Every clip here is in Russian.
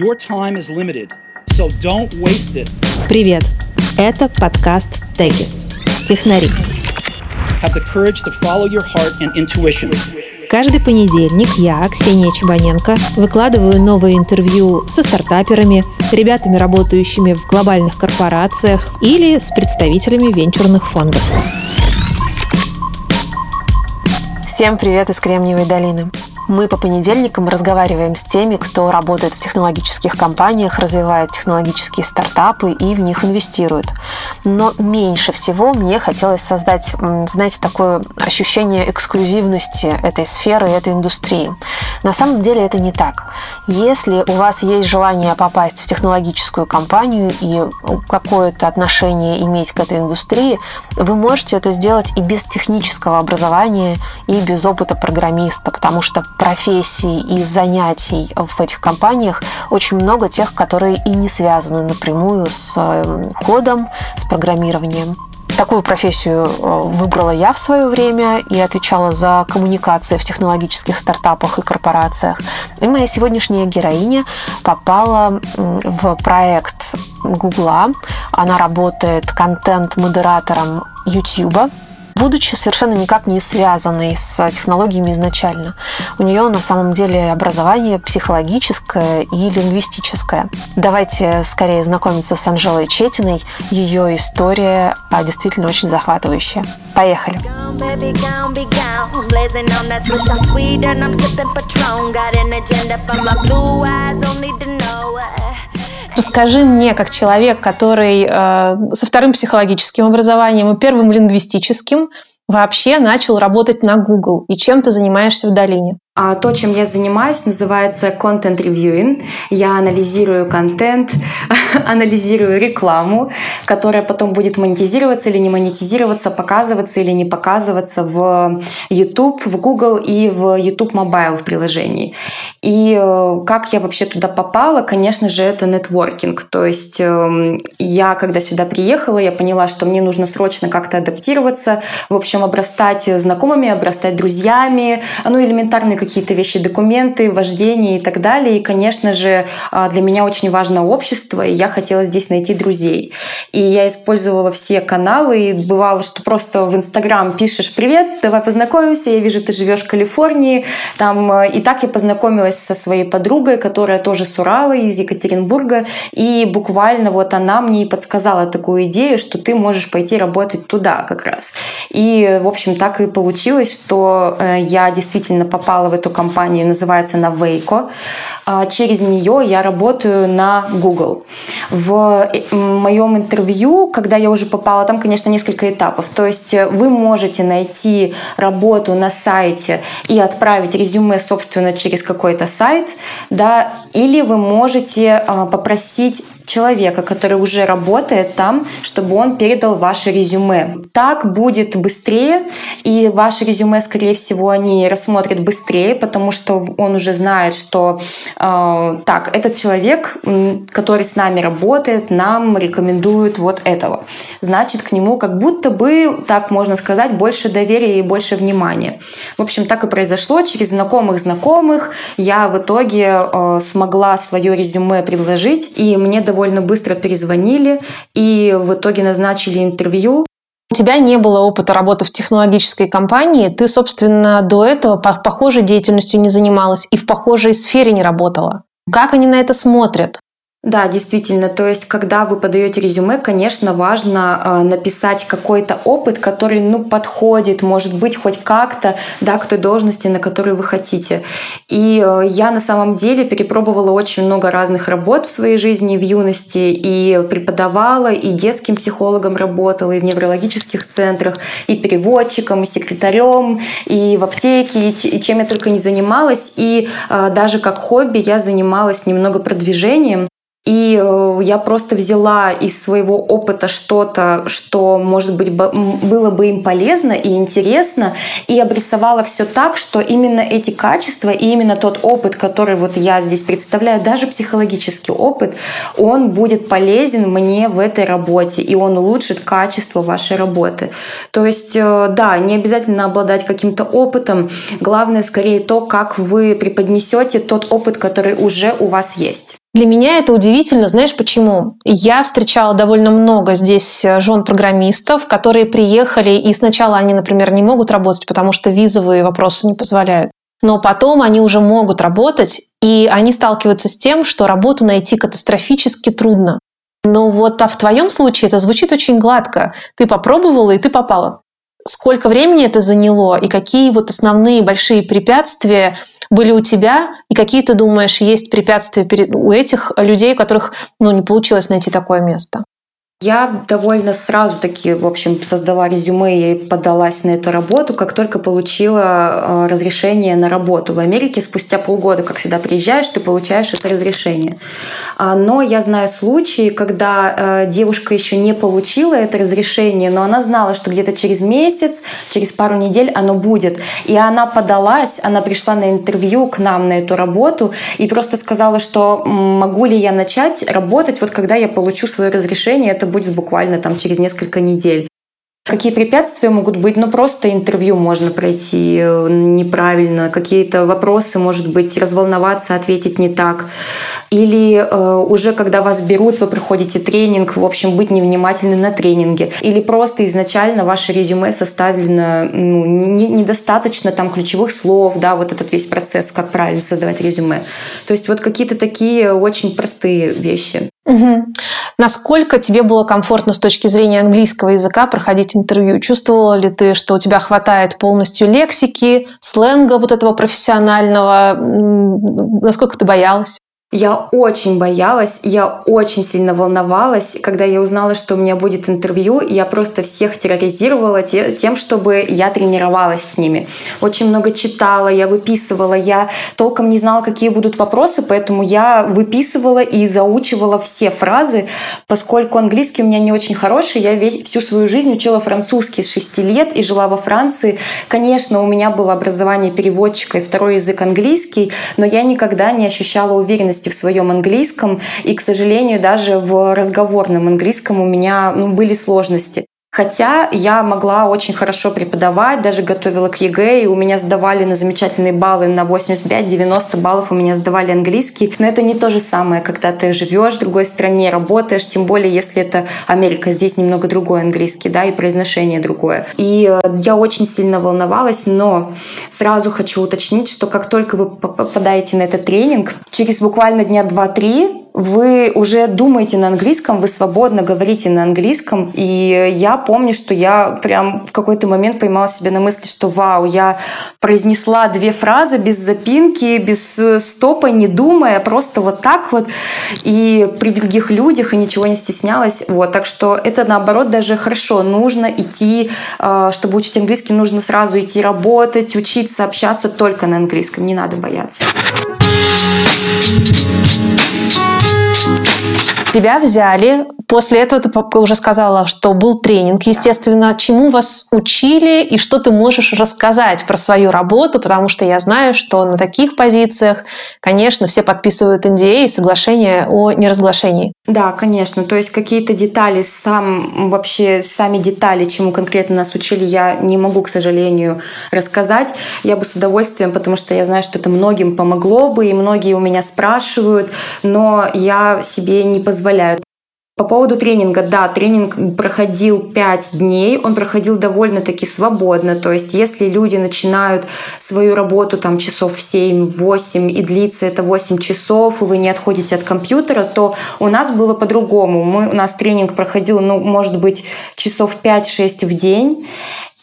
Your time is limited, so don't waste it. Привет! Это подкаст Тегис. Технари. Have the courage to follow your heart and intuition. Каждый понедельник я, Ксения Чебаненко, выкладываю новые интервью со стартаперами, ребятами, работающими в глобальных корпорациях или с представителями венчурных фондов. Всем привет из Кремниевой долины. Мы по понедельникам разговариваем с теми, кто работает в технологических компаниях, развивает технологические стартапы и в них инвестирует. Но меньше всего мне хотелось создать, знаете, такое ощущение эксклюзивности этой сферы, этой индустрии. На самом деле это не так. Если у вас есть желание попасть в технологическую компанию и какое-то отношение иметь к этой индустрии, вы можете это сделать и без технического образования, и без опыта программиста, потому что профессий и занятий в этих компаниях очень много тех, которые и не связаны напрямую с эм, кодом, с программированием. Такую профессию э, выбрала я в свое время и отвечала за коммуникации в технологических стартапах и корпорациях. И моя сегодняшняя героиня попала в проект Гугла. Она работает контент-модератором YouTube будучи совершенно никак не связанной с технологиями изначально. У нее на самом деле образование психологическое и лингвистическое. Давайте скорее знакомиться с Анжелой Четиной. Ее история а, действительно очень захватывающая. Поехали! Расскажи мне, как человек, который э, со вторым психологическим образованием и первым лингвистическим, вообще начал работать на Google и чем ты занимаешься в долине? А то, чем я занимаюсь, называется reviewing. Я анализирую контент, анализирую рекламу, которая потом будет монетизироваться или не монетизироваться, показываться или не показываться в YouTube, в Google и в YouTube Mobile в приложении. И э, как я вообще туда попала, конечно же, это нетворкинг. То есть эм, я, когда сюда приехала, я поняла, что мне нужно срочно как-то адаптироваться, в общем, обрастать знакомыми, обрастать друзьями, ну, элементарные какие-то вещи, документы, вождение и так далее. И, конечно же, а, для меня очень важно общество, и я хотела здесь найти друзей. И я использовала все каналы, и бывало, что просто в Инстаграм пишешь «Привет, давай познакомимся, я вижу, ты живешь в Калифорнии». Там, э, и так я познакомилась со своей подругой, которая тоже с Урала, из Екатеринбурга, и буквально вот она мне и подсказала такую идею, что ты можешь пойти работать туда как раз. И, в общем, так и получилось, что э, я действительно попала в эту компанию, называется она Вейко. Через нее я работаю на Google. В э, моем интервью, когда я уже попала, там, конечно, несколько этапов. То есть э, вы можете найти работу на сайте и отправить резюме, собственно, через какой-то сайт, да, или вы можете а, попросить человека, который уже работает там, чтобы он передал ваше резюме. Так будет быстрее, и ваше резюме, скорее всего, они рассмотрят быстрее, потому что он уже знает, что э, так, этот человек, который с нами работает, нам рекомендует вот этого. Значит, к нему как будто бы, так можно сказать, больше доверия и больше внимания. В общем, так и произошло. Через знакомых знакомых я в итоге э, смогла свое резюме предложить, и мне довольно довольно быстро перезвонили и в итоге назначили интервью. У тебя не было опыта работы в технологической компании, ты, собственно, до этого похожей деятельностью не занималась и в похожей сфере не работала. Как они на это смотрят? Да, действительно. То есть, когда вы подаете резюме, конечно, важно э, написать какой-то опыт, который, ну, подходит, может быть, хоть как-то, да, к той должности, на которую вы хотите. И э, я на самом деле перепробовала очень много разных работ в своей жизни в юности и преподавала, и детским психологом работала, и в неврологических центрах, и переводчиком, и секретарем, и в аптеке, и чем я только не занималась. И э, даже как хобби я занималась немного продвижением. И э, я просто взяла из своего опыта что-то, что, может быть, было бы им полезно и интересно, и обрисовала все так, что именно эти качества и именно тот опыт, который вот я здесь представляю, даже психологический опыт, он будет полезен мне в этой работе, и он улучшит качество вашей работы. То есть, э, да, не обязательно обладать каким-то опытом, главное скорее то, как вы преподнесете тот опыт, который уже у вас есть. Для меня это удивительно, знаешь почему? Я встречала довольно много здесь э, жен программистов, которые приехали, и сначала они, например, не могут работать, потому что визовые вопросы не позволяют. Но потом они уже могут работать, и они сталкиваются с тем, что работу найти катастрофически трудно. Но вот а в твоем случае это звучит очень гладко. Ты попробовала, и ты попала. Сколько времени это заняло, и какие вот основные большие препятствия были у тебя, и какие, ты думаешь, есть препятствия перед, у этих людей, у которых ну, не получилось найти такое место? Я довольно сразу таки, в общем, создала резюме и подалась на эту работу, как только получила э, разрешение на работу. В Америке спустя полгода, как сюда приезжаешь, ты получаешь это разрешение. А, но я знаю случаи, когда э, девушка еще не получила это разрешение, но она знала, что где-то через месяц, через пару недель оно будет. И она подалась, она пришла на интервью к нам на эту работу и просто сказала, что могу ли я начать работать, вот когда я получу свое разрешение. Это будет буквально там через несколько недель. Какие препятствия могут быть? Ну, просто интервью можно пройти э, неправильно, какие-то вопросы, может быть, разволноваться, ответить не так. Или э, уже когда вас берут, вы проходите тренинг, в общем, быть невнимательным на тренинге. Или просто изначально ваше резюме составлено ну, не, недостаточно там ключевых слов, да, вот этот весь процесс, как правильно создавать резюме. То есть вот какие-то такие очень простые вещи. Угу. Насколько тебе было комфортно с точки зрения английского языка проходить интервью? Чувствовала ли ты, что у тебя хватает полностью лексики, сленга вот этого профессионального? Насколько ты боялась? Я очень боялась, я очень сильно волновалась, когда я узнала, что у меня будет интервью. Я просто всех терроризировала тем, чтобы я тренировалась с ними. Очень много читала, я выписывала, я толком не знала, какие будут вопросы, поэтому я выписывала и заучивала все фразы, поскольку английский у меня не очень хороший. Я весь, всю свою жизнь учила французский с 6 лет и жила во Франции. Конечно, у меня было образование переводчика и второй язык английский, но я никогда не ощущала уверенности уверенности в своем английском, и, к сожалению, даже в разговорном английском у меня ну, были сложности. Хотя я могла очень хорошо преподавать, даже готовила к ЕГЭ, и у меня сдавали на замечательные баллы, на 85-90 баллов у меня сдавали английский. Но это не то же самое, когда ты живешь в другой стране, работаешь, тем более, если это Америка, здесь немного другой английский, да, и произношение другое. И э, я очень сильно волновалась, но сразу хочу уточнить, что как только вы попадаете на этот тренинг, через буквально дня 2-3 вы уже думаете на английском, вы свободно говорите на английском. И я помню, что я прям в какой-то момент поймала себя на мысли, что вау, я произнесла две фразы без запинки, без э, стопа, не думая, просто вот так вот. И при других людях, и ничего не стеснялась. Вот, так что это наоборот даже хорошо. Нужно идти, э, чтобы учить английский, нужно сразу идти работать, учиться, общаться только на английском. Не надо бояться. Thank you. Тебя взяли После этого ты уже сказала, что был тренинг, естественно. Чему вас учили и что ты можешь рассказать про свою работу? Потому что я знаю, что на таких позициях, конечно, все подписывают NDA и соглашение о неразглашении. Да, конечно. То есть какие-то детали, сам вообще сами детали, чему конкретно нас учили, я не могу, к сожалению, рассказать. Я бы с удовольствием, потому что я знаю, что это многим помогло бы, и многие у меня спрашивают, но я себе не позволяю. По поводу тренинга, да, тренинг проходил 5 дней, он проходил довольно-таки свободно, то есть если люди начинают свою работу там часов 7-8 и длится это 8 часов, и вы не отходите от компьютера, то у нас было по-другому. Мы, у нас тренинг проходил, ну, может быть, часов 5-6 в день,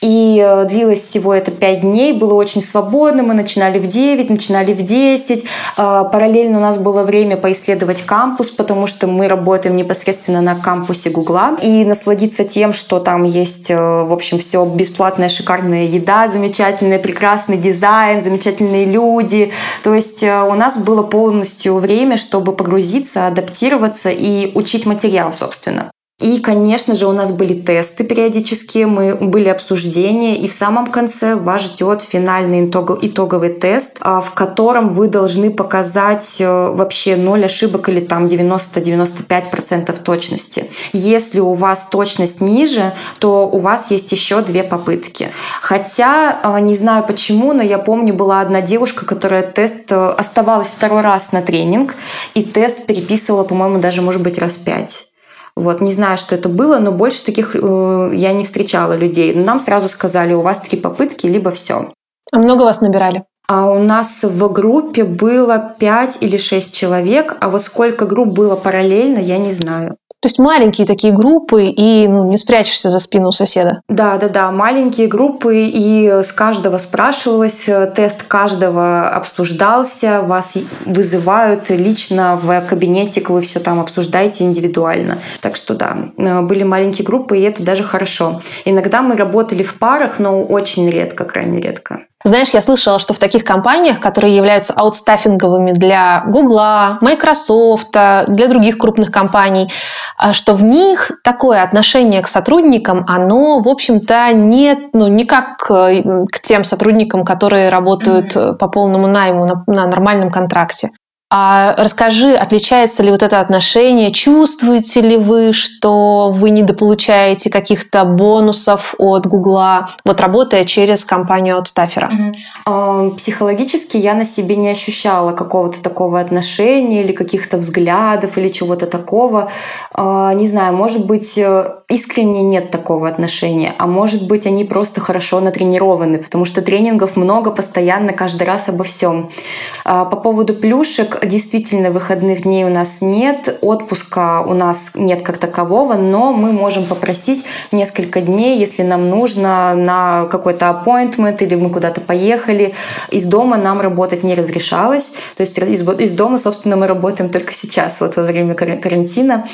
и э, длилось всего это 5 дней, было очень свободно, мы начинали в 9, начинали в 10. А, параллельно у нас было время поисследовать кампус, потому что мы работаем непосредственно на кампусе Гугла. И насладиться тем, что там есть, э, в общем, все бесплатная, шикарная еда, замечательный, прекрасный дизайн, замечательные люди. То есть э, у нас было полностью время, чтобы погрузиться, адаптироваться и учить материал, собственно. И, конечно же, у нас были тесты периодические, мы были обсуждения, и в самом конце вас ждет финальный итоговый тест, а, в котором вы должны показать э, вообще ноль ошибок или там 90-95% точности. Если у вас точность ниже, то у вас есть еще две попытки. Хотя, э, не знаю почему, но я помню, была одна девушка, которая тест э, оставалась второй раз на тренинг, и тест переписывала, по-моему, даже, может быть, раз пять. Вот, не знаю, что это было, но больше таких э, я не встречала людей. Нам сразу сказали, у вас три попытки, либо все. А много вас набирали? А у нас в группе было 5 или 6 человек, а вот сколько групп было параллельно, я не знаю. То есть маленькие такие группы, и ну, не спрячешься за спину соседа. Да, да, да, маленькие группы, и с каждого спрашивалось, тест каждого обсуждался, вас вызывают лично в кабинетик, вы все там обсуждаете индивидуально. Так что да, были маленькие группы, и это даже хорошо. Иногда мы работали в парах, но очень редко, крайне редко. Знаешь, я слышала, что в таких компаниях, которые являются аутстаффинговыми для Гугла, Microsoft, для других крупных компаний, а, что в них такое отношение к сотрудникам, оно, в общем-то, не, ну, не как э, к тем сотрудникам, которые работают mm-hmm. по полному найму на, на нормальном контракте. А расскажи, отличается ли вот это отношение? Чувствуете ли вы, что вы недополучаете каких-то бонусов от Гугла, вот работая через компанию аутстафера? Mm-hmm. Психологически я на себе не ощущала какого-то такого отношения или каких-то взглядов или чего-то такого. А, не знаю, может быть, э, искренне нет такого отношения, а может быть, они просто хорошо натренированы, потому что тренингов много постоянно, каждый раз обо всем. А, по поводу плюшек, действительно выходных дней у нас нет, отпуска у нас нет как такового, но мы можем попросить несколько дней, если нам нужно на какой-то appointment или мы куда-то поехали. Из дома нам работать не разрешалось, то есть из, из дома, собственно, мы работаем только сейчас, вот во время карантина.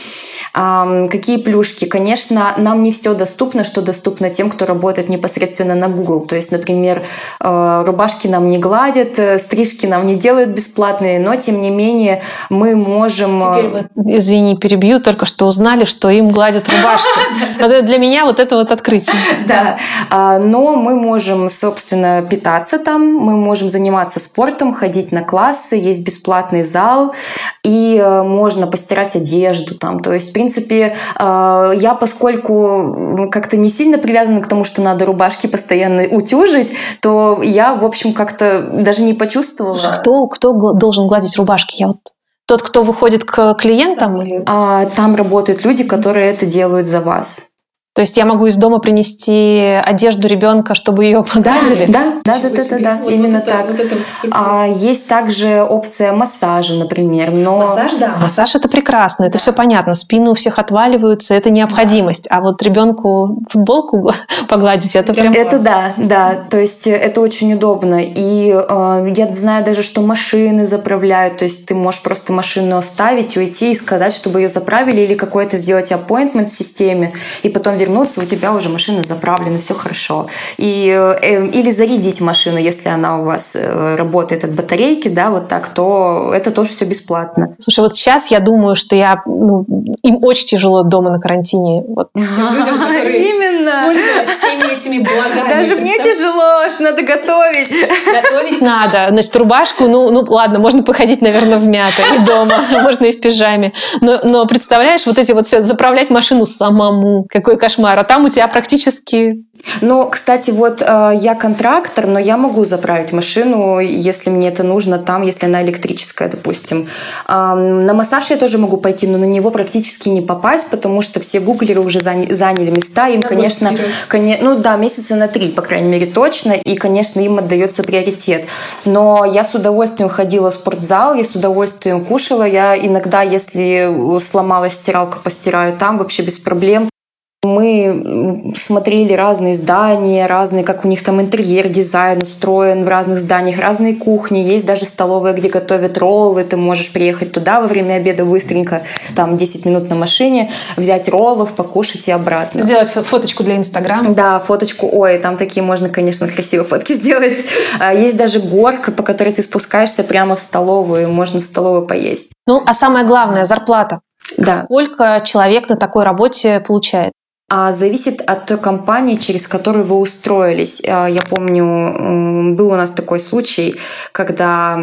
Какие плюшки? Конечно, нам не все доступно, что доступно тем, кто работает непосредственно на Google. То есть, например, э, рубашки нам не гладят, э, стрижки нам не делают бесплатные, но тем не менее мы можем... Теперь вы, извини, перебью, только что узнали, что им гладят рубашки. Для меня вот это вот открытие. Да, а, но мы можем, собственно, питаться там, мы можем заниматься спортом, ходить на классы, есть бесплатный зал, и э, можно постирать одежду там. То есть, в принципе, э, я, поскольку как-то не сильно привязана к тому, что надо рубашки постоянно утюжить, то я, в общем, как-то даже не почувствовала. Слушай, кто, кто должен гладить рубашки? Я вот тот, кто выходит к клиентам? Или... А, там работают люди, которые это делают за вас. То есть я могу из дома принести одежду ребенка, чтобы ее погладили? Да, да, да, да, да, да, вот именно вот так. Это, вот это а, есть также опция массажа, например, но массаж, да, массаж это прекрасно, это все понятно. Спину у всех отваливаются, это необходимость. Да. А вот ребенку футболку погладить, это прям. Это да, да. То есть это очень удобно. И э, я знаю даже, что машины заправляют. То есть ты можешь просто машину оставить, уйти и сказать, чтобы ее заправили или какой-то сделать appointment в системе, и потом вернуться, у тебя уже машина заправлена, все хорошо. И, э, или зарядить машину, если она у вас э, работает от батарейки, да, вот так, то это тоже все бесплатно. Слушай, вот сейчас я думаю, что я, ну, им очень тяжело дома на карантине. Вот тем людям, которые Именно. пользовались всеми этими благами. Даже мне тяжело, что надо готовить. Готовить надо. Значит, рубашку, ну, ну ладно, можно походить, наверное, в мятой и дома, можно и в пижаме. Но, но представляешь, вот эти вот все, заправлять машину самому, какой кошмар, а там у тебя практически... Ну, кстати, вот э, я контрактор, но я могу заправить машину, если мне это нужно там, если она электрическая, допустим. Э, на массаж я тоже могу пойти, но на него практически не попасть, потому что все гуглеры уже заняли, заняли места, им, конечно, коне, ну да, месяца на три, по крайней мере, точно, и, конечно, им отдается приоритет. Но я с удовольствием ходила в спортзал, я с удовольствием кушала, я иногда, если сломалась стиралка, постираю там вообще без проблем. Мы смотрели разные здания, разные, как у них там интерьер, дизайн устроен в разных зданиях, разные кухни. Есть даже столовая, где готовят роллы. Ты можешь приехать туда во время обеда быстренько, там 10 минут на машине, взять роллов, покушать и обратно. Сделать фоточку для Инстаграма. Да, фоточку. Ой, там такие можно, конечно, красивые фотки сделать. А, есть даже горка, по которой ты спускаешься прямо в столовую, можно в столовую поесть. Ну, а самое главное, зарплата. Да. Сколько человек на такой работе получает? А зависит от той компании, через которую вы устроились. А, я помню, был у нас такой случай, когда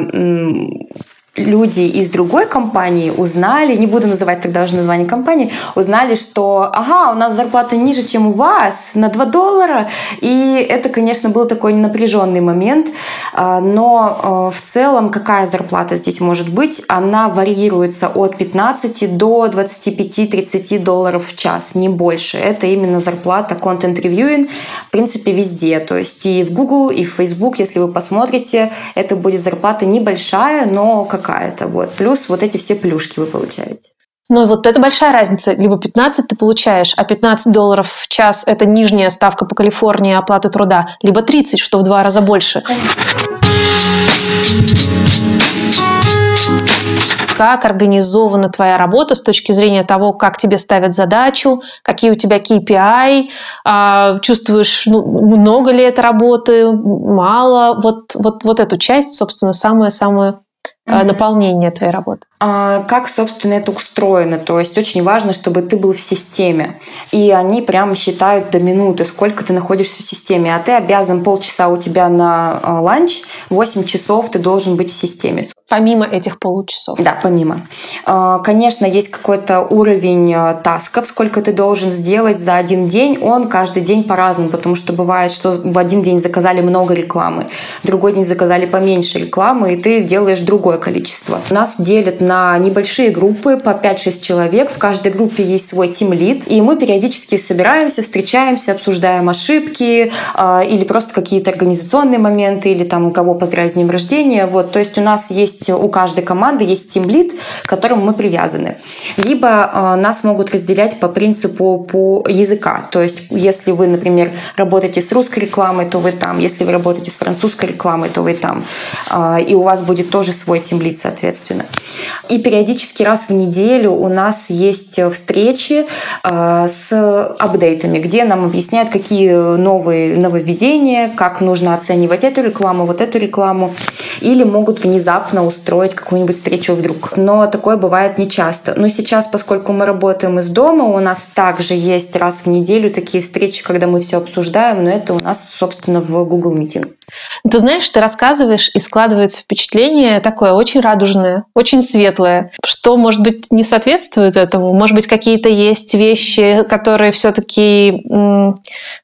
люди из другой компании узнали, не буду называть тогда уже название компании, узнали, что ага, у нас зарплата ниже, чем у вас, на 2 доллара. И это, конечно, был такой напряженный момент. А, но а, в целом какая зарплата здесь может быть? Она варьируется от 15 до 25-30 долларов в час, не больше. Это именно зарплата content reviewing, в принципе, везде. То есть и в Google, и в Facebook, если вы посмотрите, это будет зарплата небольшая, но как какая-то. Вот. Плюс вот эти все плюшки вы получаете. Ну, вот это большая разница. Либо 15 ты получаешь, а 15 долларов в час – это нижняя ставка по Калифорнии оплаты труда, либо 30, что в два раза больше. Как организована твоя работа с точки зрения того, как тебе ставят задачу, какие у тебя KPI, а, чувствуешь, ну, много ли это работы, мало. Вот, вот, вот эту часть, собственно, самую-самую mm-hmm. наполнение твоей работы? А, как, собственно, это устроено. То есть очень важно, чтобы ты был в системе. И они прям считают до минуты, сколько ты находишься в системе. А ты обязан полчаса у тебя на а, ланч, 8 часов ты должен быть в системе. Помимо этих получасов? Да, помимо. А, конечно, есть какой-то уровень тасков, сколько ты должен сделать за один день. Он каждый день по-разному, потому что бывает, что в один день заказали много рекламы, в другой день заказали поменьше рекламы, и ты делаешь другое количество. Нас делят на небольшие группы по 5-6 человек. В каждой группе есть свой тим-лид, и мы периодически собираемся, встречаемся, обсуждаем ошибки э, или просто какие-то организационные моменты, или там кого поздравить с днем рождения. Вот, то есть у нас есть, у каждой команды есть тим-лид, к которому мы привязаны. Либо э, нас могут разделять по принципу по языка. То есть если вы, например, работаете с русской рекламой, то вы там. Если вы работаете с французской рекламой, то вы там. Э, и у вас будет тоже свой тимлит, соответственно. И периодически раз в неделю у нас есть встречи э, с апдейтами, где нам объясняют, какие новые нововведения, как нужно оценивать эту рекламу, вот эту рекламу. Или могут внезапно устроить какую-нибудь встречу вдруг. Но такое бывает нечасто. Но сейчас, поскольку мы работаем из дома, у нас также есть раз в неделю такие встречи, когда мы все обсуждаем, но это у нас, собственно, в Google Meeting. Ты знаешь, ты рассказываешь, и складывается впечатление такое очень радужное, очень светлое. Что, может быть, не соответствует этому? Может быть, какие-то есть вещи, которые все-таки,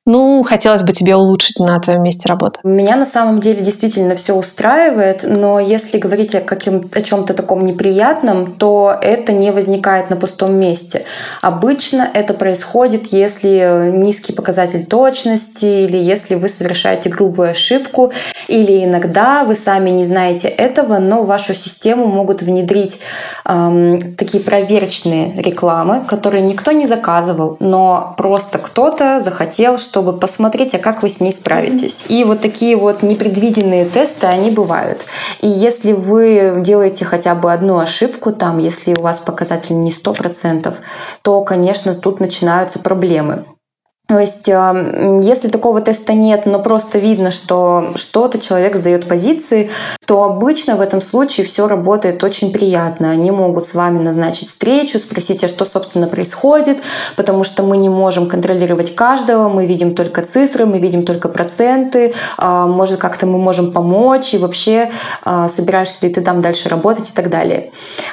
ну, хотелось бы тебе улучшить на твоем месте работы? Меня на самом деле действительно все устраивает, но если говорить о, каким, о чем-то таком неприятном, то это не возникает на пустом месте. Обычно это происходит, если низкий показатель точности или если вы совершаете грубую ошибку, или иногда вы сами не знаете этого, но вашу систему могут внедрить эм, такие проверочные рекламы, которые никто не заказывал, но просто кто-то захотел, чтобы посмотреть, а как вы с ней справитесь. И вот такие вот непредвиденные тесты, они бывают. И если вы делаете хотя бы одну ошибку там, если у вас показатель не 100%, то, конечно, тут начинаются проблемы. То есть, эм, если такого теста нет, но просто видно, что что-то человек сдает позиции, то обычно в этом случае все работает очень приятно. Они могут с вами назначить встречу, спросить, а что, собственно, происходит, потому что мы не можем контролировать каждого, мы видим только цифры, мы видим только проценты, а, может, как-то мы можем помочь, и вообще а, собираешься ли ты там дальше работать и так далее.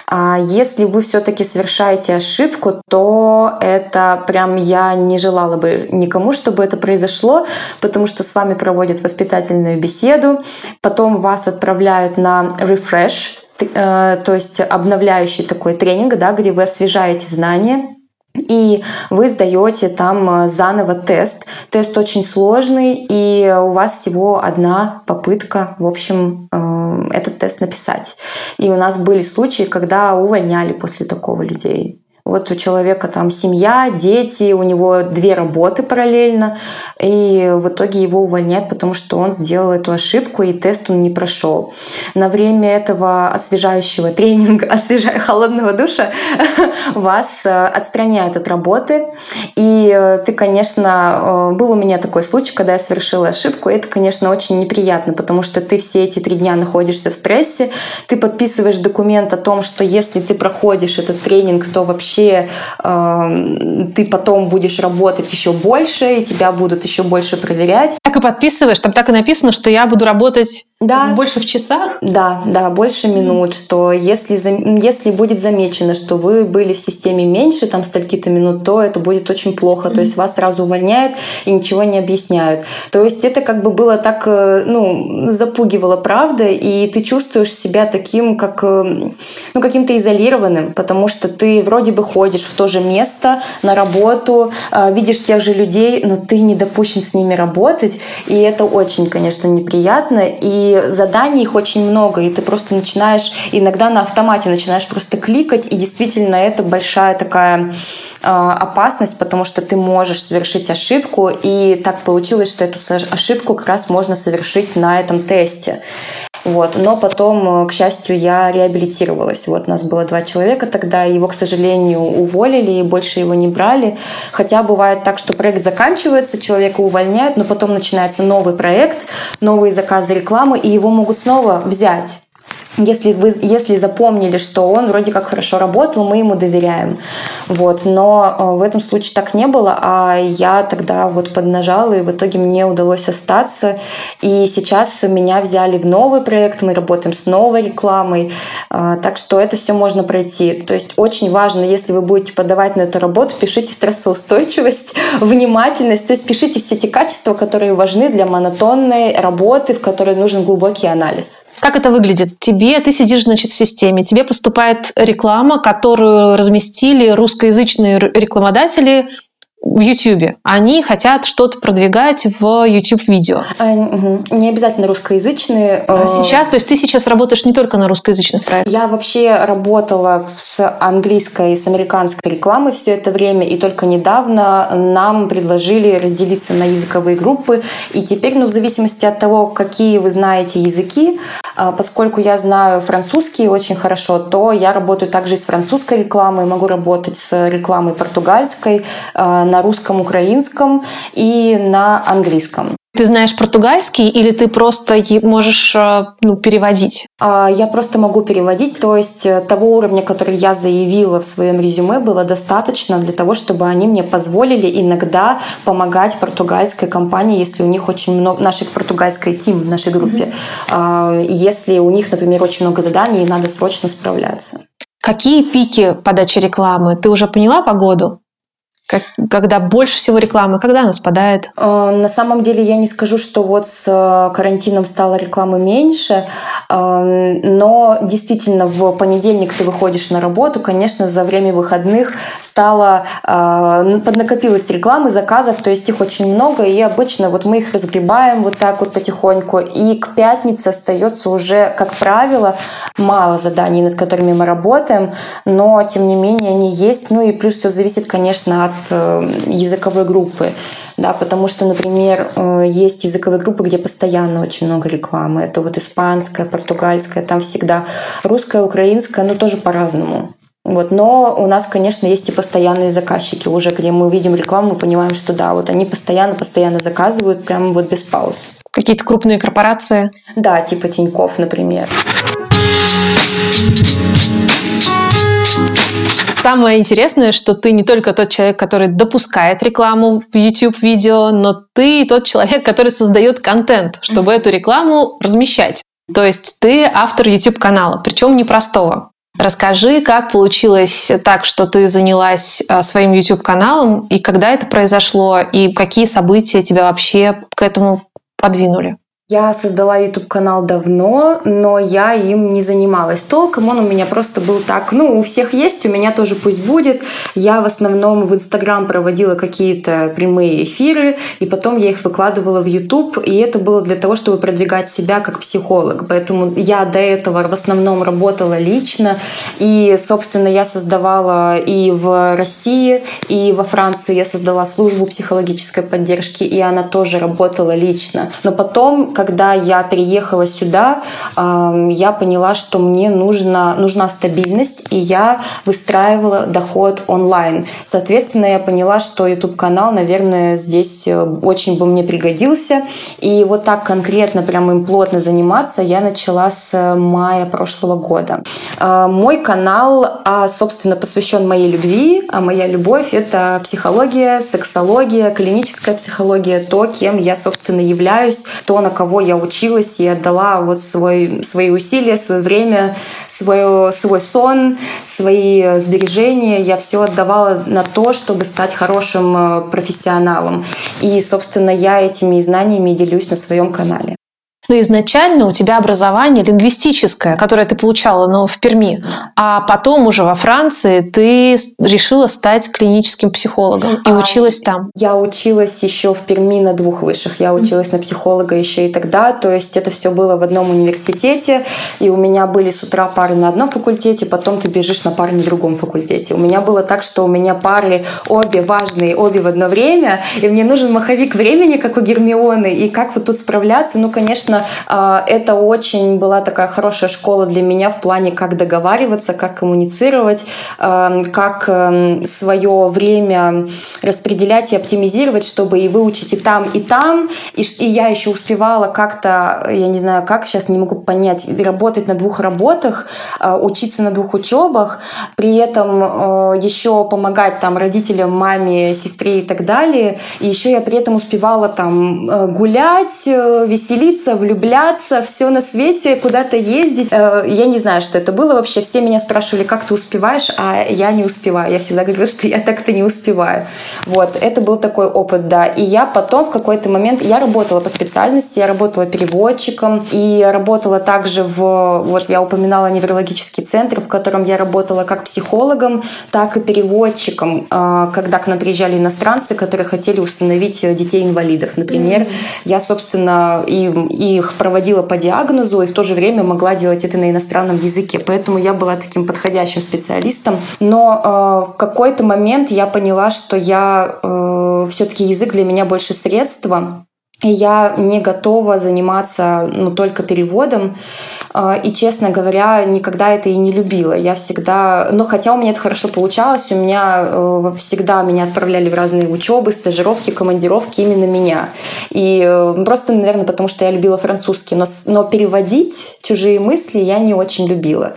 А если вы все-таки совершаете ошибку, то это прям я не желала бы никому, чтобы это произошло, потому что с вами проводят воспитательную беседу, потом вас отправляют на refresh, э, то есть обновляющий такой тренинг, да, где вы освежаете знания, и вы сдаете там э, заново тест. Тест очень сложный, и у вас всего одна попытка, в общем, э, этот тест написать. И у нас были случаи, когда увольняли после такого людей. Вот у человека там семья, дети, у него две работы параллельно, и в итоге его увольняют, потому что он сделал эту ошибку, и тест он не прошел. На время этого освежающего тренинга, освежая холодного душа, вас э, отстраняют от работы. И э, ты, конечно, э, был у меня такой случай, когда я совершила ошибку, это, конечно, очень неприятно, потому что ты все эти три дня находишься в стрессе, ты подписываешь документ о том, что если ты проходишь этот тренинг, то вообще вообще э, ты потом будешь работать еще больше, и тебя будут еще больше проверять. Так и подписываешь, там так и написано, что я буду работать да. больше в часах? Да, да, больше минут, что если, если будет замечено, что вы были в системе меньше там стольки-то минут, то это будет очень плохо, mm-hmm. то есть вас сразу увольняют и ничего не объясняют. То есть это как бы было так, э, ну, запугивало, правда, и ты чувствуешь себя таким, как, э, ну, каким-то изолированным, потому что ты вроде бы ходишь в то же место на работу, э, видишь тех же людей, но ты не допущен с ними работать, и это очень, конечно, неприятно, и заданий их очень много, и ты просто начинаешь иногда на автомате начинаешь просто кликать, и действительно это большая такая э, опасность, потому что ты можешь совершить ошибку, и так получилось, что эту ошибку как раз можно совершить на этом тесте. Вот. Но потом, к счастью, я реабилитировалась. Вот нас было два человека тогда, его, к сожалению, уволили и больше его не брали. Хотя бывает так, что проект заканчивается, человека увольняют, но потом начинается новый проект, новые заказы рекламы, и его могут снова взять. Если вы если запомнили, что он вроде как хорошо работал, мы ему доверяем. Вот. Но э, в этом случае так не было, а я тогда вот поднажала, и в итоге мне удалось остаться. И сейчас меня взяли в новый проект, мы работаем с новой рекламой. Э, так что это все можно пройти. То есть очень важно, если вы будете подавать на эту работу, пишите стрессоустойчивость, внимательность, то есть пишите все те качества, которые важны для монотонной работы, в которой нужен глубокий анализ. Как это выглядит? Тебе, ты сидишь, значит, в системе, тебе поступает реклама, которую разместили русскоязычные рекламодатели в YouTube. Они хотят что-то продвигать в YouTube-видео. А, Не обязательно русскоязычные. А сейчас, то есть ты сейчас работаешь не только на русскоязычных проектах? Я вообще работала с английской, с американской рекламой все это время, и только недавно нам предложили разделиться на языковые группы. И теперь, ну, в зависимости от того, какие вы знаете языки, а, поскольку я знаю французский очень хорошо, то я работаю также и с французской рекламой, могу работать с рекламой португальской, на русском, украинском и на английском. Ты знаешь португальский или ты просто можешь э, ну, переводить? А, я просто могу переводить, то есть э, того уровня, который я заявила в своем резюме, было достаточно для того, чтобы они мне позволили иногда помогать португальской компании, если у них очень много, нашей португальской тим в нашей группе, mm-hmm. если у них, например, очень много заданий и надо срочно справляться. Какие пики подачи рекламы? Ты уже поняла погоду? Как, когда больше всего рекламы, когда она спадает? Э, на самом деле я не скажу, что вот с э, карантином стало рекламы меньше, э, но действительно в понедельник ты выходишь на работу, конечно, за время выходных стало поднакопилась рекламы, заказов, то есть их очень много, и обычно вот мы их разгребаем вот так вот потихоньку, и к пятнице остается уже, как правило, мало заданий, над которыми мы работаем, но тем не менее они есть, ну и плюс все зависит, конечно, от Э, языковой группы. Да, потому что, например, э, есть языковые группы, где постоянно очень много рекламы. Это вот испанская, португальская, там всегда русская, украинская, ну тоже по-разному. Вот. Но у нас, конечно, есть и постоянные заказчики уже, где мы видим рекламу, мы понимаем, что да, вот они постоянно-постоянно заказывают прямо вот без пауз. Какие-то крупные корпорации? Да, типа Тиньков, например. Самое интересное, что ты не только тот человек, который допускает рекламу в YouTube-видео, но ты тот человек, который создает контент, чтобы эту рекламу размещать. То есть ты автор YouTube-канала, причем непростого. Расскажи, как получилось так, что ты занялась а, своим YouTube-каналом, и когда это произошло, и какие события тебя вообще к этому подвинули? Я создала YouTube канал давно, но я им не занималась толком. Он у меня просто был так, ну, у всех есть, у меня тоже пусть будет. Я в основном в Инстаграм проводила какие-то прямые эфиры, и потом я их выкладывала в YouTube, и это было для того, чтобы продвигать себя как психолог. Поэтому я до этого в основном работала лично, и, собственно, я создавала и в России, и во Франции я создала службу психологической поддержки, и она тоже работала лично. Но потом, когда я переехала сюда, я поняла, что мне нужна, нужна стабильность, и я выстраивала доход онлайн. Соответственно, я поняла, что YouTube-канал, наверное, здесь э, очень бы мне пригодился. И вот так конкретно, прям им плотно заниматься я начала с мая прошлого года. А, мой канал, а, собственно, посвящен моей любви, а моя любовь — это психология, сексология, клиническая психология, то, кем я, собственно, являюсь, то, на кого я училась и отдала вот свой, свои усилия, свое время, свое, свой сон, свои сбережения. Я все отдавала на то, чтобы стать хорошим э, профессионалом. И, собственно, я этими знаниями делюсь на своем канале. Но изначально у тебя образование лингвистическое, которое ты получала но в Перми, а потом уже во Франции ты решила стать клиническим психологом и а, училась там. Я училась еще в Перми на двух высших. Я училась mm-hmm. на психолога еще и тогда. То есть это все было в одном университете, и у меня были с утра пары на одном факультете, потом ты бежишь на пары на другом факультете. У меня было так, что у меня пары обе важные, обе в одно время, и мне нужен маховик времени, как у Гермионы, и как вот тут справляться. Ну, конечно, конечно, а, это очень была такая хорошая школа для меня в плане, как договариваться, как коммуницировать, а, как эм, свое время распределять и оптимизировать, чтобы и выучить и там, и там. И, я еще успевала как-то, я не знаю, как сейчас не могу понять, работать на двух работах, а, учиться на двух учебах, при этом э, еще помогать там родителям, маме, сестре и так далее. И еще я при этом успевала там э, гулять, э, веселиться, влюбляться, все на свете, куда-то ездить. Э, я не знаю, что это было вообще. Все меня спрашивали, как ты успеваешь, а я не успеваю. Я всегда говорила, что я так-то не успеваю. Вот, это был такой опыт, да. И я потом в какой-то момент, я работала по специальности, я работала переводчиком и работала также в, вот я упоминала неврологический центр, в котором я работала как психологом, так и переводчиком, э, когда к нам приезжали иностранцы, которые хотели установить детей-инвалидов. Например, mm-hmm. я, собственно, и, и их проводила по диагнозу и в то же время могла делать это на иностранном языке. Поэтому я была таким подходящим специалистом. Но э, в какой-то момент я поняла, что я э, все-таки язык для меня больше средства, я не готова заниматься ну, только переводом. А, и, честно говоря, никогда это и не любила. Я всегда... Но хотя у меня это хорошо получалось, у меня э, всегда меня отправляли в разные учебы, стажировки, командировки именно меня. И э, просто, наверное, потому что я любила французский. Но, но переводить чужие мысли я не очень любила.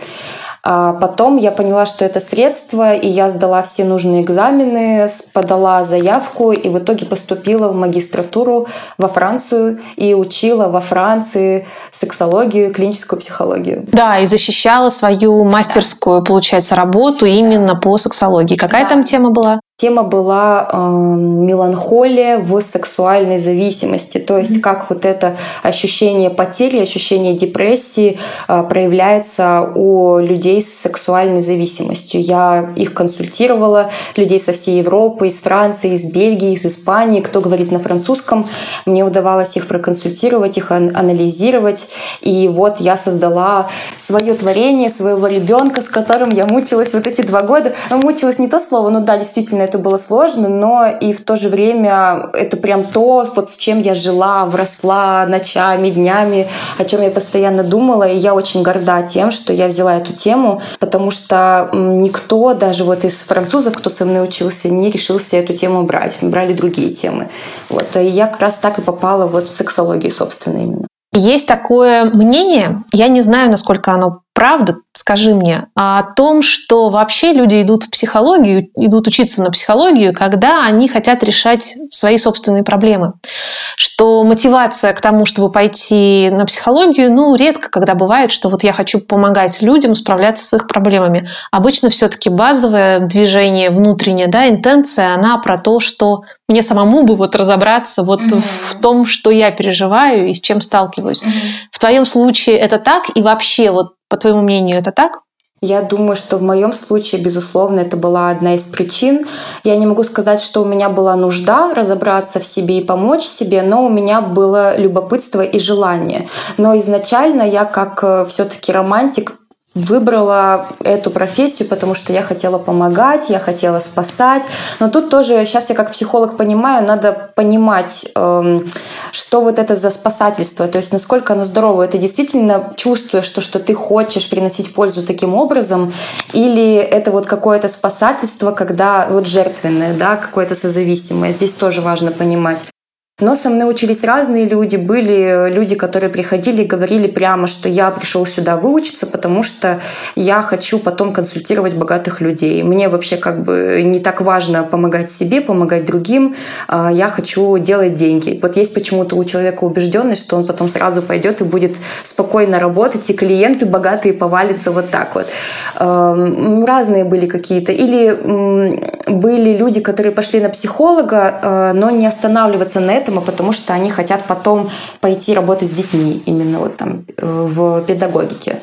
А потом я поняла, что это средство, и я сдала все нужные экзамены, подала заявку и в итоге поступила в магистратуру во Францию и учила во Франции сексологию, клиническую психологию. Да, и защищала свою мастерскую, да. получается, работу именно по сексологии. Какая да. там тема была? Тема была э, меланхолия в сексуальной зависимости, то есть как вот это ощущение потери, ощущение депрессии э, проявляется у людей с сексуальной зависимостью. Я их консультировала, людей со всей Европы, из Франции, из Бельгии, из Испании, кто говорит на французском. Мне удавалось их проконсультировать, их анализировать. И вот я создала свое творение, своего ребенка, с которым я мучилась вот эти два года. Ну, мучилась не то слово, но да, действительно, это было сложно, но и в то же время это прям то, вот с чем я жила, вросла ночами, днями, о чем я постоянно думала. И я очень горда тем, что я взяла эту тему, потому что никто, даже вот из французов, кто со мной учился, не решился эту тему брать. Брали другие темы. Вот. И я как раз так и попала вот в сексологию, собственно, именно. Есть такое мнение, я не знаю, насколько оно правда, скажи мне, о том, что вообще люди идут в психологию, идут учиться на психологию, когда они хотят решать свои собственные проблемы. Что мотивация к тому, чтобы пойти на психологию, ну, редко когда бывает, что вот я хочу помогать людям справляться с их проблемами. Обычно все-таки базовое движение внутреннее, да, интенция, она про то, что мне самому бы вот разобраться вот mm-hmm. в том, что я переживаю и с чем сталкиваюсь. Mm-hmm. В твоем случае это так? И вообще вот по твоему мнению, это так? Я думаю, что в моем случае, безусловно, это была одна из причин. Я не могу сказать, что у меня была нужда разобраться в себе и помочь себе, но у меня было любопытство и желание. Но изначально я как э, все-таки романтик выбрала эту профессию, потому что я хотела помогать, я хотела спасать. Но тут тоже, сейчас я как психолог понимаю, надо понимать, эм, что вот это за спасательство, то есть насколько оно здоровое. Ты действительно чувствуешь, что, что ты хочешь приносить пользу таким образом, или это вот какое-то спасательство, когда вот жертвенное, да, какое-то созависимое. Здесь тоже важно понимать. Но со мной учились разные люди. Были люди, которые приходили и говорили прямо, что я пришел сюда выучиться, потому что я хочу потом консультировать богатых людей. Мне вообще как бы не так важно помогать себе, помогать другим. А я хочу делать деньги. Вот есть почему-то у человека убежденность, что он потом сразу пойдет и будет спокойно работать, и клиенты богатые повалятся вот так вот. Разные были какие-то. Или были люди, которые пошли на психолога, а, но не останавливаться на этом этому, потому что они хотят потом пойти работать с детьми именно вот там э, в педагогике.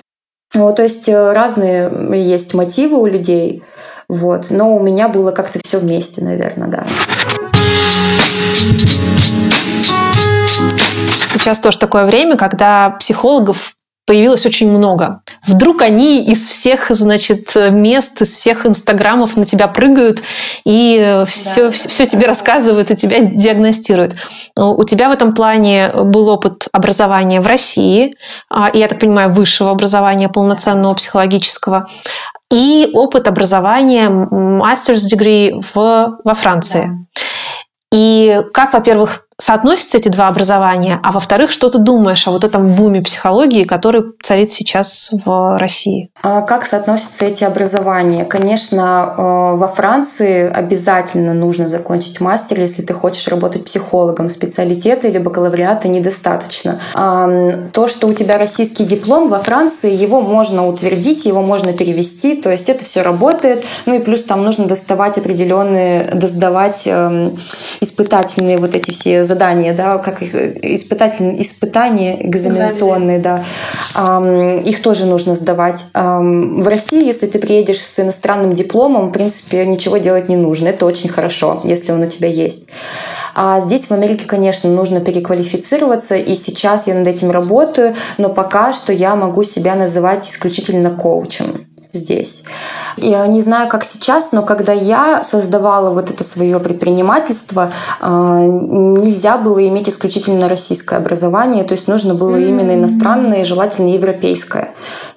Вот, то есть э, разные есть мотивы у людей, вот, но у меня было как-то все вместе, наверное, да. Сейчас тоже такое время, когда психологов появилось очень много. Вдруг они из всех, значит, мест, из всех инстаграмов на тебя прыгают и все, да. все, все тебе рассказывают и тебя диагностируют. У тебя в этом плане был опыт образования в России, а, и, я так понимаю, высшего образования полноценного психологического, и опыт образования master's degree в, во Франции. Да. И как, во-первых, соотносятся эти два образования, а во-вторых, что ты думаешь о вот этом буме психологии, который царит сейчас в России? А как соотносятся эти образования? Конечно, э, во Франции обязательно нужно закончить мастер, если ты хочешь работать психологом. Специалитета или бакалавриата недостаточно. То, что у тебя российский диплом во Франции, его можно утвердить, его можно перевести, то есть это все работает. Ну и плюс там нужно доставать определенные, доздавать эм, испытательные вот эти все задания, да, как их испытательные, испытания экзаменационные, да, их тоже нужно сдавать. В России, если ты приедешь с иностранным дипломом, в принципе, ничего делать не нужно. Это очень хорошо, если он у тебя есть. А здесь в Америке, конечно, нужно переквалифицироваться, и сейчас я над этим работаю, но пока что я могу себя называть исключительно коучем здесь. Я не знаю, как сейчас, но когда я создавала вот это свое предпринимательство, а, нельзя было иметь исключительно российское образование, то есть нужно было именно иностранное, желательно европейское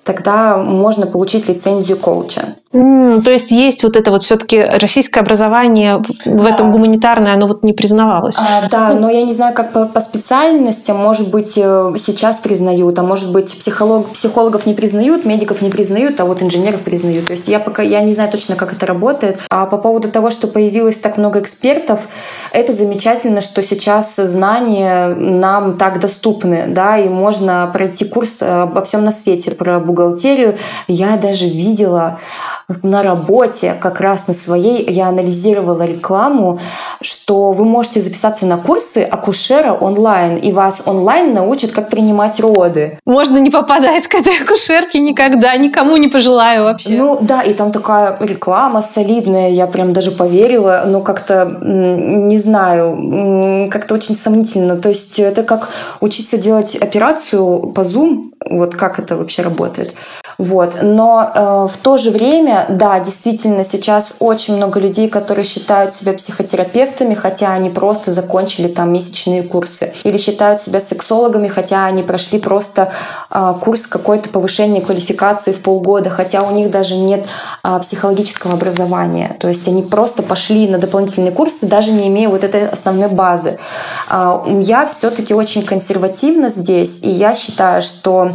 тогда можно получить лицензию коуча. Mm, то есть есть вот это вот все-таки российское образование в да. этом гуманитарное, оно вот не признавалось. А, да, но я не знаю, как по, по специальностям, может быть, э, сейчас признают, а может быть, психолог, психологов не признают, медиков не признают, а вот инженеров признают. То есть я пока я не знаю точно, как это работает. А по поводу того, что появилось так много экспертов, это замечательно, что сейчас знания нам так доступны, да, и можно пройти курс обо всем на свете про бухгалтерию, я даже видела на работе, как раз на своей, я анализировала рекламу, что вы можете записаться на курсы акушера онлайн, и вас онлайн научат, как принимать роды. Можно не попадать к этой акушерке никогда, никому не пожелаю вообще. Ну да, и там такая реклама солидная, я прям даже поверила, но как-то, не знаю, как-то очень сомнительно. То есть это как учиться делать операцию по Zoom, вот как это вообще работает. Вот. Но э, в то же время, да, действительно, сейчас очень много людей, которые считают себя психотерапевтами, хотя они просто закончили там месячные курсы. Или считают себя сексологами, хотя они прошли просто э, курс какой-то повышения квалификации в полгода, хотя у них даже нет э, психологического образования. То есть они просто пошли на дополнительные курсы, даже не имея вот этой основной базы. Э, я все-таки очень консервативна здесь, и я считаю, что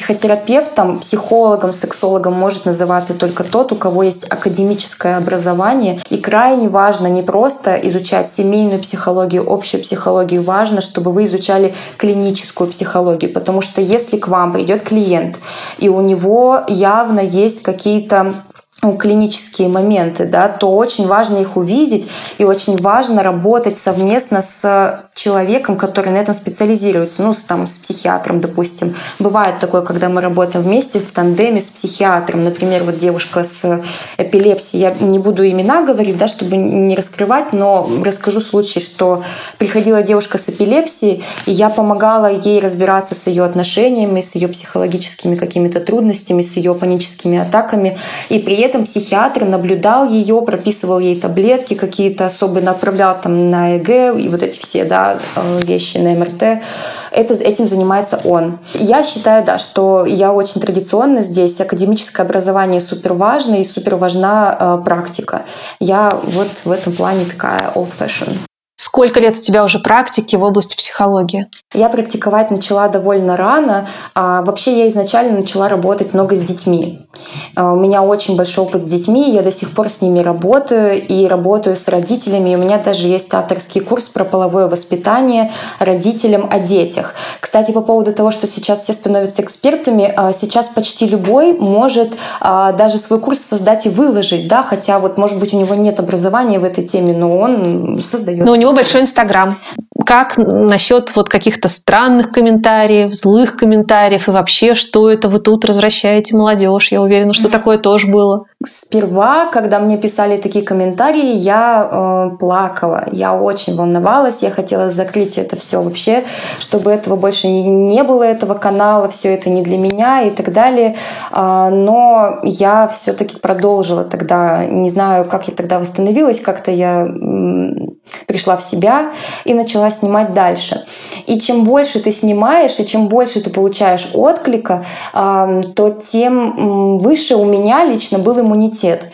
психотерапевтом, психологом, сексологом может называться только тот, у кого есть академическое образование. И крайне важно не просто изучать семейную психологию, общую психологию, важно, чтобы вы изучали клиническую психологию, потому что если к вам придет клиент, и у него явно есть какие-то клинические моменты, да, то очень важно их увидеть и очень важно работать совместно с человеком, который на этом специализируется, ну, с, там, с психиатром, допустим. Бывает такое, когда мы работаем вместе в тандеме с психиатром. Например, вот девушка с эпилепсией, я не буду имена говорить, да, чтобы не раскрывать, но расскажу случай, что приходила девушка с эпилепсией, и я помогала ей разбираться с ее отношениями, с ее психологическими какими-то трудностями, с ее паническими атаками, и при этом этом психиатр наблюдал ее, прописывал ей таблетки какие-то особенно, отправлял там на ЭГ и вот эти все да, э, вещи на МРТ. Это, этим занимается он. Я считаю, да, что я очень традиционно здесь. Академическое образование супер важно и супер важна э, практика. Я вот в этом плане такая old fashion. Сколько лет у тебя уже практики в области психологии? Я практиковать начала довольно рано. А вообще я изначально начала работать много с детьми. А, у меня очень большой опыт с детьми, я до сих пор с ними работаю и работаю с родителями. И у меня даже есть авторский курс про половое воспитание родителям о детях. Кстати, по поводу того, что сейчас все становятся экспертами, а, сейчас почти любой может а, даже свой курс создать и выложить, да, хотя вот, может быть, у него нет образования в этой теме, но он создает. Но у него большой Инстаграм. Как насчет вот каких-то странных комментариев, злых комментариев и вообще, что это вы тут развращаете молодежь? Я уверена, что такое тоже было. Сперва, когда мне писали такие комментарии, я э, плакала, я очень волновалась, я хотела закрыть это все вообще, чтобы этого больше не, не было этого канала, все это не для меня и так далее. А, но я все-таки продолжила тогда, не знаю, как я тогда восстановилась, как-то я пришла в себя и начала снимать дальше. И чем больше ты снимаешь, и чем больше ты получаешь отклика, то тем выше у меня лично был иммунитет.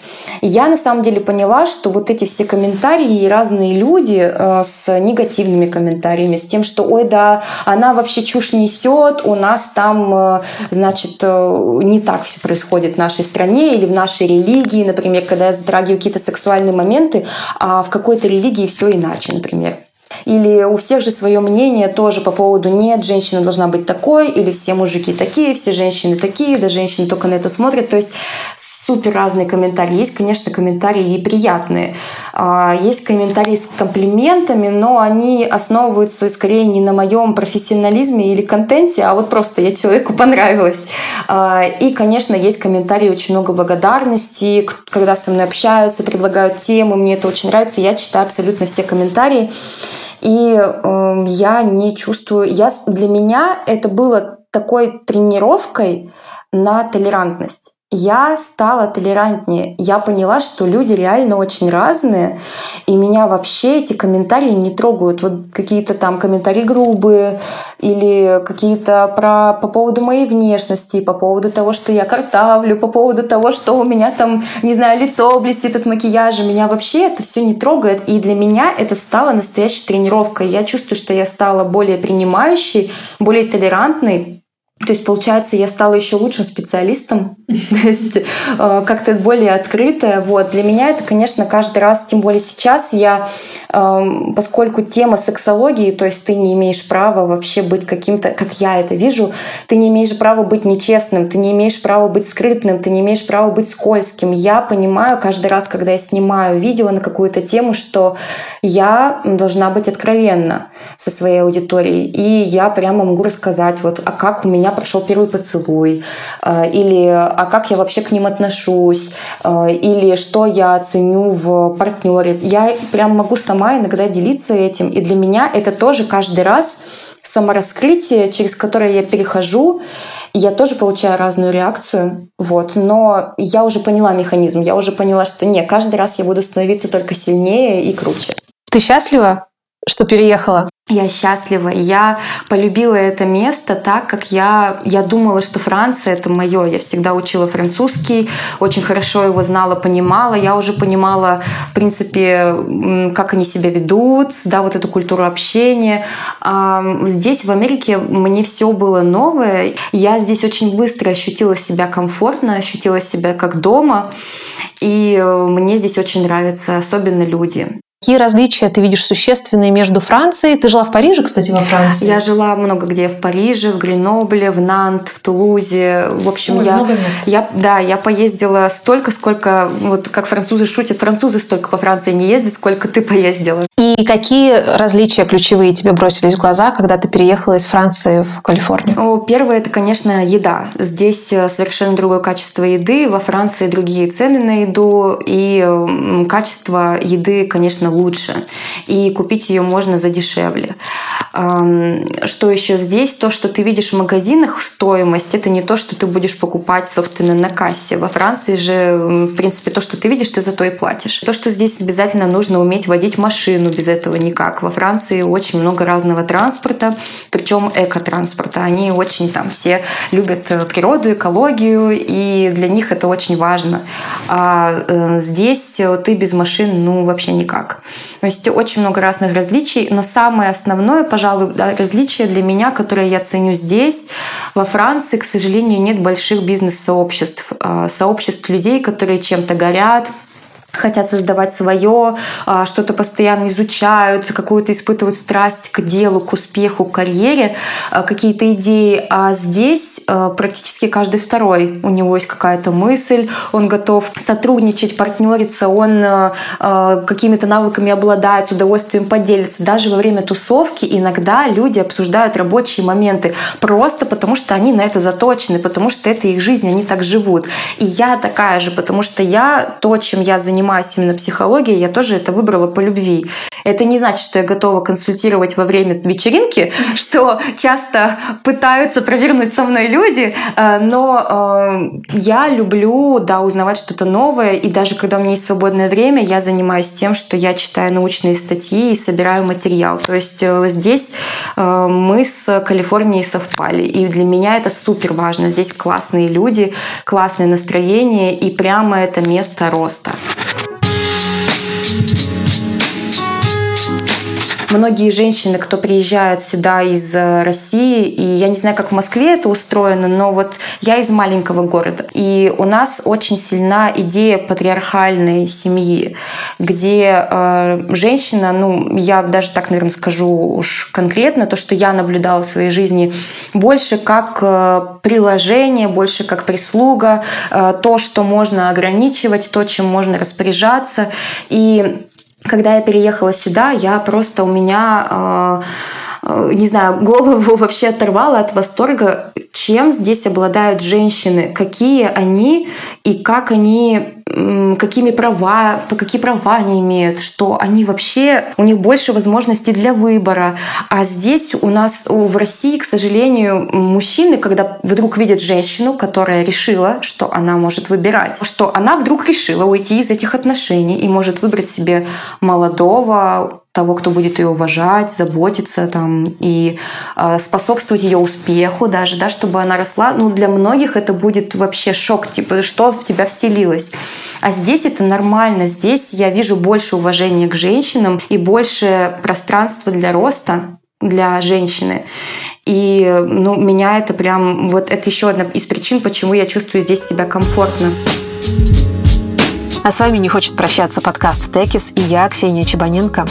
Я на самом деле поняла, что вот эти все комментарии и разные люди э, с негативными комментариями, с тем, что ой, да, она вообще чушь несет, у нас там, э, значит, э, не так все происходит в нашей стране или в нашей религии, например, когда я затрагиваю какие-то сексуальные моменты, а в какой-то религии все иначе, например. Или у всех же свое мнение тоже по поводу «нет, женщина должна быть такой», или «все мужики такие, все женщины такие, да женщины только на это смотрят». То есть супер разные комментарии. Есть, конечно, комментарии и приятные. А, есть комментарии с комплиментами, но они основываются скорее не на моем профессионализме или контенте, а вот просто я человеку понравилась. А, и, конечно, есть комментарии, очень много благодарности, когда со мной общаются, предлагают темы, мне это очень нравится. Я читаю абсолютно все комментарии. И э, я не чувствую... Я, для меня это было такой тренировкой на толерантность я стала толерантнее. Я поняла, что люди реально очень разные, и меня вообще эти комментарии не трогают. Вот какие-то там комментарии грубые или какие-то про по поводу моей внешности, по поводу того, что я картавлю, по поводу того, что у меня там, не знаю, лицо блестит от макияжа. Меня вообще это все не трогает, и для меня это стало настоящей тренировкой. Я чувствую, что я стала более принимающей, более толерантной, то есть, получается, я стала еще лучшим специалистом, то есть э, как-то более открытая. Вот. Для меня это, конечно, каждый раз, тем более сейчас, я, эм, поскольку тема сексологии, то есть ты не имеешь права вообще быть каким-то, как я это вижу, ты не имеешь права быть нечестным, ты не имеешь права быть скрытным, ты не имеешь права быть скользким. Я понимаю каждый раз, когда я снимаю видео на какую-то тему, что я должна быть откровенна со своей аудиторией. И я прямо могу рассказать, вот, а как у меня меня прошел первый поцелуй, э, или а как я вообще к ним отношусь, э, или что я ценю в партнере. Я прям могу сама иногда делиться этим, и для меня это тоже каждый раз самораскрытие, через которое я перехожу, я тоже получаю разную реакцию, вот. Но я уже поняла механизм, я уже поняла, что не, каждый раз я буду становиться только сильнее и круче. Ты счастлива, что переехала? Я счастлива. Я полюбила это место так, как я, я думала, что Франция — это мое. Я всегда учила французский, очень хорошо его знала, понимала. Я уже понимала, в принципе, как они себя ведут, да, вот эту культуру общения. А здесь, в Америке, мне все было новое. Я здесь очень быстро ощутила себя комфортно, ощутила себя как дома. И мне здесь очень нравятся, особенно люди. Какие различия ты видишь существенные между Францией? Ты жила в Париже, кстати, во Франции? Я жила много где в Париже, в Гренобле, в Нант, в Тулузе. В общем, Ой, я, я, да, я поездила столько, сколько, вот как французы шутят, французы столько по Франции не ездят, сколько ты поездила. И какие различия ключевые тебе бросились в глаза, когда ты переехала из Франции в Калифорнию? Первое, это, конечно, еда. Здесь э, совершенно другое качество еды. Во Франции другие цены на еду, и качество еды, конечно, лучше. И купить ее можно за дешевле. Что еще здесь? То, что ты видишь в магазинах, стоимость, это не то, что ты будешь покупать, собственно, на кассе. Во Франции же, в принципе, то, что ты видишь, ты за то и платишь. То, что здесь обязательно нужно уметь водить машину, без этого никак. Во Франции очень много разного транспорта, причем экотранспорта. Они очень там все любят э, природу, экологию, и для них это очень важно. А э, здесь ты без машин, ну, вообще никак. То есть очень много разных различий, но самое основное, пожалуй, различие для меня, которое я ценю здесь, во Франции, к сожалению, нет больших бизнес-сообществ, а, сообществ людей, которые чем-то горят, хотят создавать свое, а, что-то постоянно изучают, какую-то испытывают страсть к делу, к успеху, к карьере, а, какие-то идеи. А здесь а, практически каждый второй у него есть какая-то мысль, он готов сотрудничать, партнериться, он какими-то навыками обладает, с удовольствием поделится. Даже во время тусовки иногда люди обсуждают рабочие моменты просто потому, что они на это заточены, потому что это их жизнь, они так живут. И я такая же, потому что я то, чем я занимаюсь, занимаюсь именно психологией, я тоже это выбрала по любви. Это не значит, что я готова консультировать во время вечеринки, что часто пытаются провернуть со мной люди, э, но э, я люблю, да, узнавать что-то новое, и даже когда у меня есть свободное время, я занимаюсь тем, что я читаю научные статьи и собираю материал. То есть э, здесь мы с Калифорнией совпали, и для меня это супер важно. Здесь классные люди, классное настроение, и прямо это место роста. Thank you. Многие женщины, кто приезжают сюда из э, России, и я не знаю, как в Москве это устроено, но вот я из маленького города, и у нас очень сильна идея патриархальной семьи, где э, женщина, ну, я даже так, наверное, скажу уж конкретно, то, что я наблюдала в своей жизни, больше как э, приложение, больше как прислуга, э, то, что можно ограничивать, то, чем можно распоряжаться. И когда я переехала сюда, я просто у меня, э, э, не знаю, голову вообще оторвала от восторга, чем здесь обладают женщины, какие они и как они какими права, какие права они имеют, что они вообще, у них больше возможностей для выбора. А здесь у нас в России, к сожалению, мужчины, когда вдруг видят женщину, которая решила, что она может выбирать, что она вдруг решила уйти из этих отношений и может выбрать себе молодого, того, кто будет ее уважать, заботиться там, и э, способствовать ее успеху даже, да, чтобы она росла. Ну, для многих это будет вообще шок, типа, что в тебя вселилось. А здесь это нормально. Здесь я вижу больше уважения к женщинам и больше пространства для роста для женщины. И ну, меня это прям... Вот это еще одна из причин, почему я чувствую здесь себя комфортно. А с вами не хочет прощаться подкаст Текис и я, Ксения Чебаненко.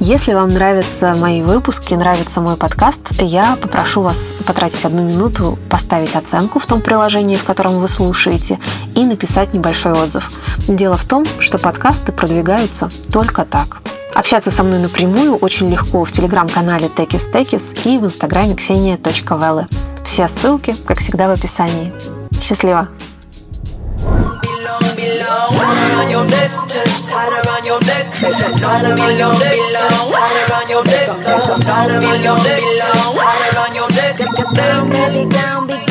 Если вам нравятся мои выпуски, нравится мой подкаст, я попрошу вас потратить одну минуту, поставить оценку в том приложении, в котором вы слушаете, и написать небольшой отзыв. Дело в том, что подкасты продвигаются только так. Общаться со мной напрямую очень легко в телеграм-канале Текис Текис и в инстаграме ксения.велы. Все ссылки, как всегда, в описании. Счастливо! Tighter around your neck, tighter around your neck, tighter around your neck, tighter around your neck, tighter around your neck, tighter around your neck, your neck, down, belly down,